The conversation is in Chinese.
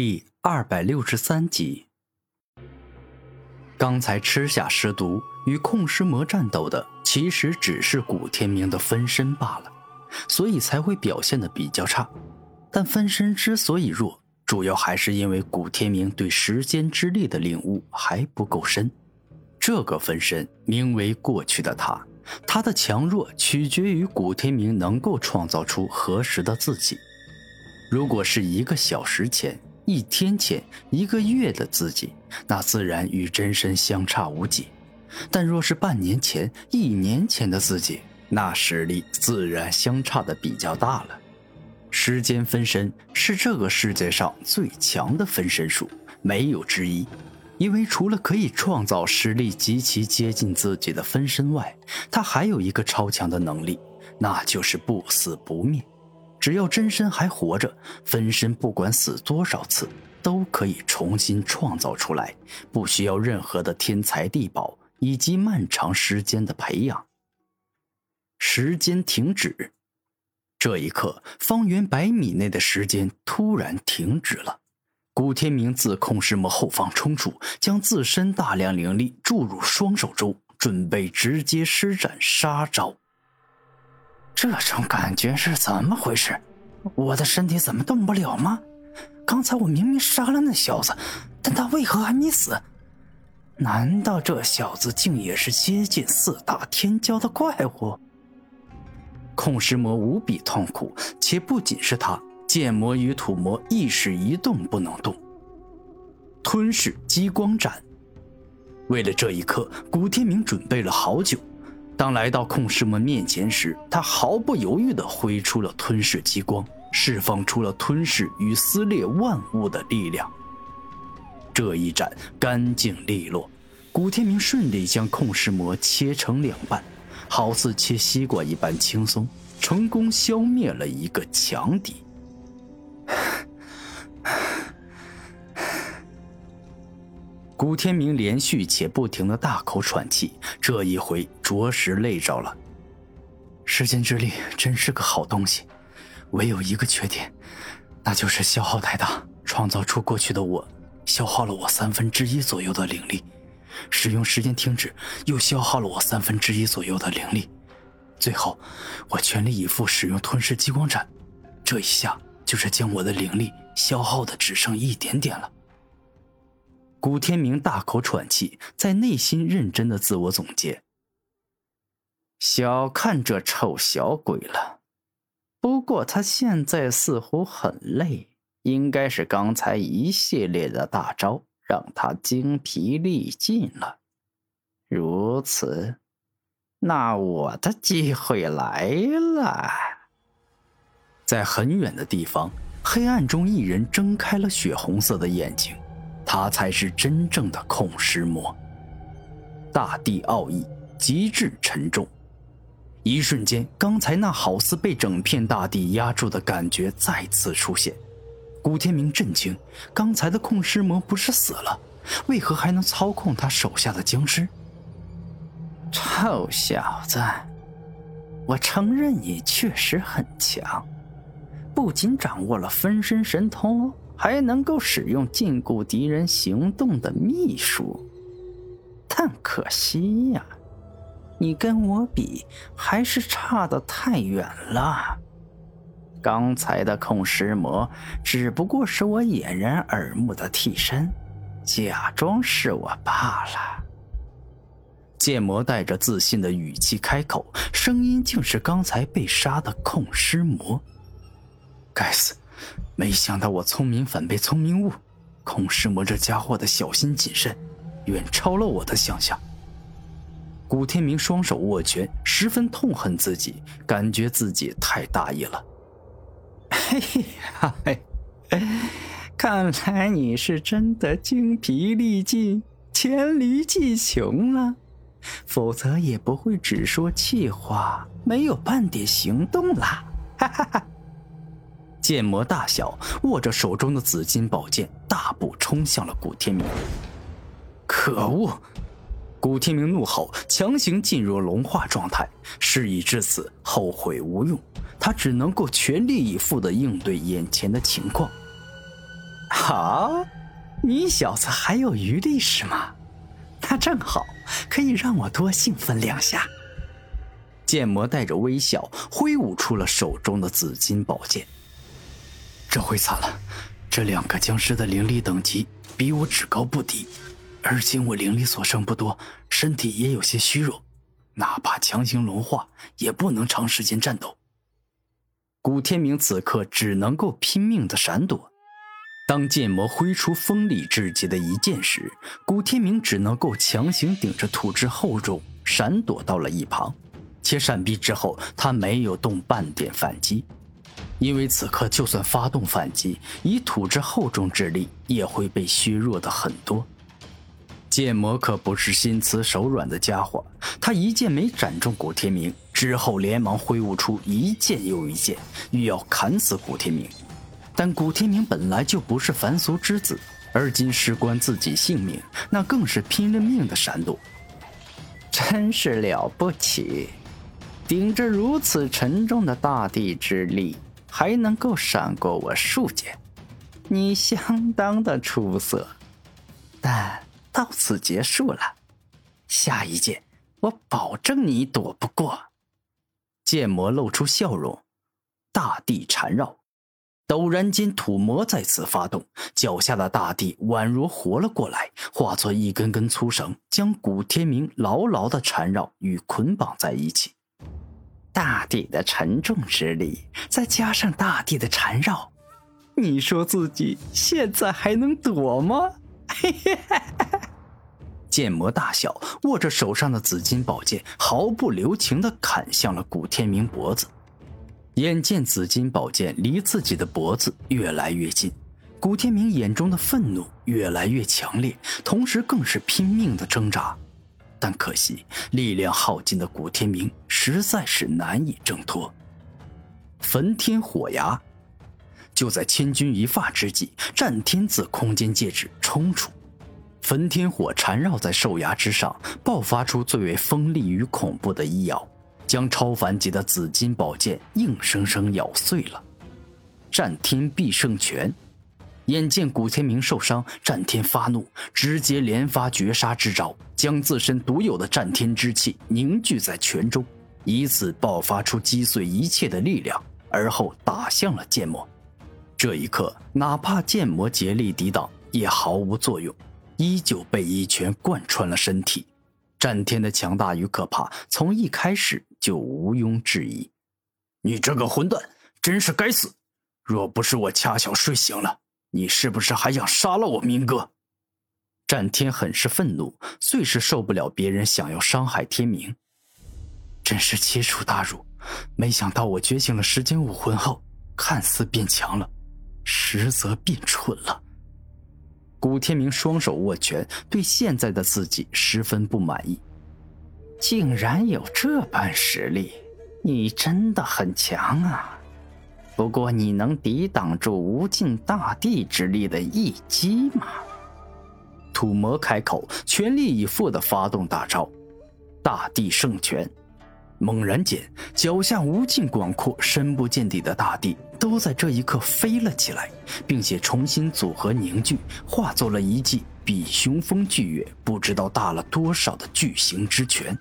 第二百六十三集。刚才吃下尸毒与控尸魔战斗的，其实只是古天明的分身罢了，所以才会表现的比较差。但分身之所以弱，主要还是因为古天明对时间之力的领悟还不够深。这个分身名为过去的他，他的强弱取决于古天明能够创造出何时的自己。如果是一个小时前。一天前、一个月的自己，那自然与真身相差无几；但若是半年前、一年前的自己，那实力自然相差的比较大了。时间分身是这个世界上最强的分身术，没有之一。因为除了可以创造实力极其接近自己的分身外，他还有一个超强的能力，那就是不死不灭。只要真身还活着，分身不管死多少次，都可以重新创造出来，不需要任何的天才地宝以及漫长时间的培养。时间停止，这一刻，方圆百米内的时间突然停止了。古天明自控尸魔后方冲出，将自身大量灵力注入双手中，准备直接施展杀招。这种感觉是怎么回事？我的身体怎么动不了吗？刚才我明明杀了那小子，但他为何还没死？难道这小子竟也是接近四大天骄的怪物？控尸魔无比痛苦，且不仅是他，剑魔与土魔亦是一动不能动。吞噬激光斩，为了这一刻，古天明准备了好久。当来到控尸魔面前时，他毫不犹豫地挥出了吞噬激光，释放出了吞噬与撕裂万物的力量。这一斩干净利落，古天明顺利将控尸魔切成两半，好似切西瓜一般轻松，成功消灭了一个强敌。古天明连续且不停的大口喘气，这一回着实累着了。时间之力真是个好东西，唯有一个缺点，那就是消耗太大。创造出过去的我，消耗了我三分之一左右的灵力；使用时间停止，又消耗了我三分之一左右的灵力。最后，我全力以赴使用吞噬激光斩，这一下就是将我的灵力消耗的只剩一点点了。古天明大口喘气，在内心认真的自我总结：“小看这臭小鬼了。不过他现在似乎很累，应该是刚才一系列的大招让他精疲力尽了。如此，那我的机会来了。”在很远的地方，黑暗中一人睁开了血红色的眼睛。他才是真正的控尸魔。大地奥义极致沉重，一瞬间，刚才那好似被整片大地压住的感觉再次出现。古天明震惊，刚才的控尸魔不是死了，为何还能操控他手下的僵尸？臭小子，我承认你确实很强，不仅掌握了分身神通。还能够使用禁锢敌人行动的秘术，但可惜呀，你跟我比还是差得太远了。刚才的控尸魔只不过是我掩人耳目的替身，假装是我罢了。剑魔带着自信的语气开口，声音竟是刚才被杀的控尸魔。该死！没想到我聪明反被聪明误，孔师魔这家伙的小心谨慎，远超了我的想象。古天明双手握拳，十分痛恨自己，感觉自己太大意了。嘿 呀嘿，看来你是真的精疲力尽、黔驴技穷了，否则也不会只说气话，没有半点行动啦！哈哈哈。剑魔大小，握着手中的紫金宝剑，大步冲向了古天明。可恶！古天明怒吼，强行进入龙化状态。事已至此，后悔无用，他只能够全力以赴地应对眼前的情况。好，你小子还有余力是吗？那正好，可以让我多兴奋两下。剑魔带着微笑挥舞出了手中的紫金宝剑。这回惨了，这两个僵尸的灵力等级比我只高不低，而且我灵力所剩不多，身体也有些虚弱，哪怕强行融化，也不能长时间战斗。古天明此刻只能够拼命的闪躲。当剑魔挥出锋利至极的一剑时，古天明只能够强行顶着土质厚重闪躲到了一旁。且闪避之后，他没有动半点反击，因为此刻就算发动反击，以土之厚重之力也会被削弱的很多。剑魔可不是心慈手软的家伙，他一剑没斩中古天明之后，连忙挥舞出一剑又一剑，欲要砍死古天明。但古天明本来就不是凡俗之子，而今事关自己性命，那更是拼了命的闪躲。真是了不起！顶着如此沉重的大地之力，还能够闪过我数剑，你相当的出色。但到此结束了，下一剑我保证你躲不过。剑魔露出笑容，大地缠绕，陡然间土魔再次发动，脚下的大地宛如活了过来，化作一根根粗绳，将古天明牢牢的缠绕与捆绑在一起。大地的沉重之力，再加上大地的缠绕，你说自己现在还能躲吗？嘿嘿，剑魔大笑，握着手上的紫金宝剑，毫不留情地砍向了古天明脖子。眼见紫金宝剑离自己的脖子越来越近，古天明眼中的愤怒越来越强烈，同时更是拼命的挣扎。但可惜，力量耗尽的古天明实在是难以挣脱。焚天火牙，就在千钧一发之际，战天自空间戒指冲出，焚天火缠绕在兽牙之上，爆发出最为锋利与恐怖的一咬，将超凡级的紫金宝剑硬生生咬碎了。战天必胜拳。眼见古天明受伤，战天发怒，直接连发绝杀之招，将自身独有的战天之气凝聚在拳中，以此爆发出击碎一切的力量，而后打向了剑魔。这一刻，哪怕剑魔竭力抵挡，也毫无作用，依旧被一拳贯穿了身体。战天的强大与可怕，从一开始就毋庸置疑。你这个混蛋，真是该死！若不是我恰巧睡醒了。你是不是还想杀了我明哥？战天很是愤怒，最是受不了别人想要伤害天明。真是奇耻大辱！没想到我觉醒了时间武魂后，看似变强了，实则变蠢了。古天明双手握拳，对现在的自己十分不满意。竟然有这般实力，你真的很强啊！不过，你能抵挡住无尽大地之力的一击吗？土魔开口，全力以赴的发动大招——大地圣拳。猛然间，脚下无尽广阔、深不见底的大地都在这一刻飞了起来，并且重新组合凝聚，化作了一记比雄风巨岳不知道大了多少的巨型之拳。